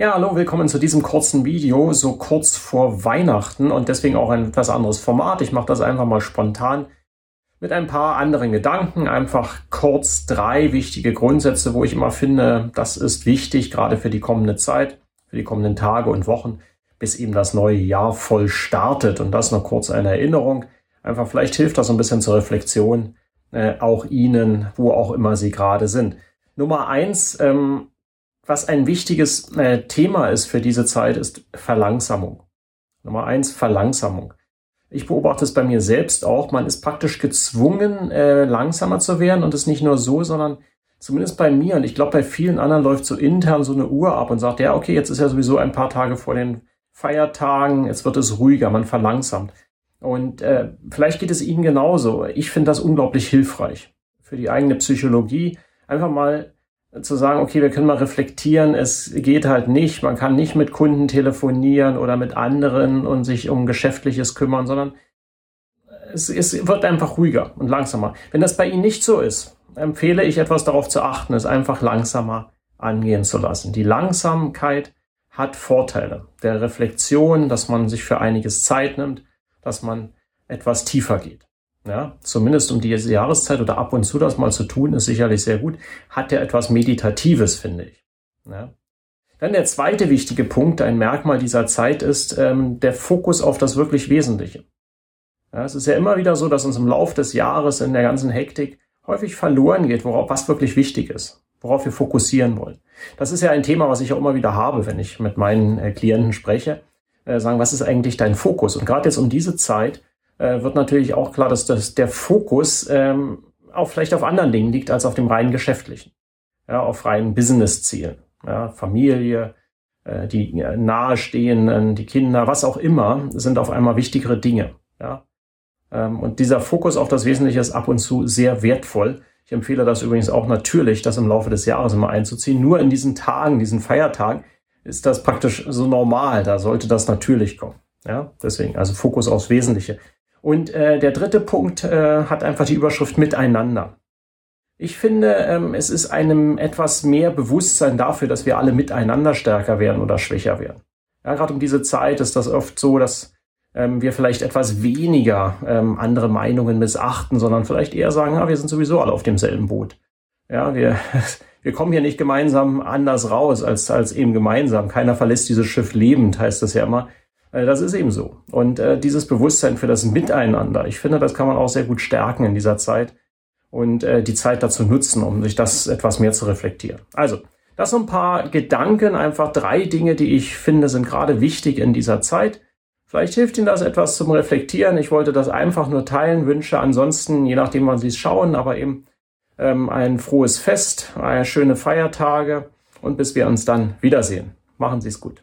Ja, hallo, willkommen zu diesem kurzen Video, so kurz vor Weihnachten und deswegen auch ein etwas anderes Format. Ich mache das einfach mal spontan mit ein paar anderen Gedanken, einfach kurz drei wichtige Grundsätze, wo ich immer finde, das ist wichtig, gerade für die kommende Zeit, für die kommenden Tage und Wochen, bis eben das neue Jahr voll startet. Und das noch kurz eine Erinnerung. Einfach vielleicht hilft das ein bisschen zur Reflexion, äh, auch Ihnen, wo auch immer Sie gerade sind. Nummer eins, ähm, was ein wichtiges äh, Thema ist für diese Zeit, ist Verlangsamung. Nummer eins, Verlangsamung. Ich beobachte es bei mir selbst auch. Man ist praktisch gezwungen, äh, langsamer zu werden und es nicht nur so, sondern zumindest bei mir und ich glaube bei vielen anderen läuft so intern so eine Uhr ab und sagt, ja, okay, jetzt ist ja sowieso ein paar Tage vor den Feiertagen, jetzt wird es ruhiger, man verlangsamt. Und äh, vielleicht geht es Ihnen genauso. Ich finde das unglaublich hilfreich für die eigene Psychologie. Einfach mal zu sagen, okay, wir können mal reflektieren, es geht halt nicht, man kann nicht mit Kunden telefonieren oder mit anderen und sich um Geschäftliches kümmern, sondern es, es wird einfach ruhiger und langsamer. Wenn das bei Ihnen nicht so ist, empfehle ich etwas darauf zu achten, es einfach langsamer angehen zu lassen. Die Langsamkeit hat Vorteile der Reflexion, dass man sich für einiges Zeit nimmt, dass man etwas tiefer geht ja, zumindest um diese Jahreszeit oder ab und zu das mal zu tun, ist sicherlich sehr gut, hat ja etwas Meditatives, finde ich. Ja. Dann der zweite wichtige Punkt, ein Merkmal dieser Zeit ist ähm, der Fokus auf das wirklich Wesentliche. Ja, es ist ja immer wieder so, dass uns im Laufe des Jahres in der ganzen Hektik häufig verloren geht, worauf was wirklich wichtig ist, worauf wir fokussieren wollen. Das ist ja ein Thema, was ich auch immer wieder habe, wenn ich mit meinen äh, Klienten spreche, äh, sagen, was ist eigentlich dein Fokus? Und gerade jetzt um diese Zeit äh, wird natürlich auch klar, dass das, der Fokus ähm, auch vielleicht auf anderen Dingen liegt als auf dem rein geschäftlichen, ja, auf reinen Business-Zielen, ja, Familie, äh, die nahestehenden, die Kinder, was auch immer, sind auf einmal wichtigere Dinge, ja. Ähm, und dieser Fokus auf das Wesentliche ist ab und zu sehr wertvoll. Ich empfehle das übrigens auch natürlich, das im Laufe des Jahres immer einzuziehen. Nur in diesen Tagen, diesen Feiertagen, ist das praktisch so normal. Da sollte das natürlich kommen. Ja, deswegen, also Fokus aufs Wesentliche. Und äh, der dritte Punkt äh, hat einfach die Überschrift Miteinander. Ich finde, ähm, es ist einem etwas mehr Bewusstsein dafür, dass wir alle miteinander stärker werden oder schwächer werden. Ja, gerade um diese Zeit ist das oft so, dass ähm, wir vielleicht etwas weniger ähm, andere Meinungen missachten, sondern vielleicht eher sagen, ja, wir sind sowieso alle auf demselben Boot. Ja, wir, wir kommen hier nicht gemeinsam anders raus als, als eben gemeinsam. Keiner verlässt dieses Schiff lebend, heißt das ja immer. Äh, das ist eben so. Und äh, dieses Bewusstsein für das Miteinander, ich finde, das kann man auch sehr gut stärken in dieser Zeit und äh, die Zeit dazu nutzen, um sich das etwas mehr zu reflektieren. Also, das sind ein paar Gedanken, einfach drei Dinge, die ich finde, sind gerade wichtig in dieser Zeit. Vielleicht hilft Ihnen das etwas zum Reflektieren. Ich wollte das einfach nur teilen, wünsche ansonsten, je nachdem, wann Sie es schauen, aber eben ähm, ein frohes Fest, eine schöne Feiertage und bis wir uns dann wiedersehen. Machen Sie es gut.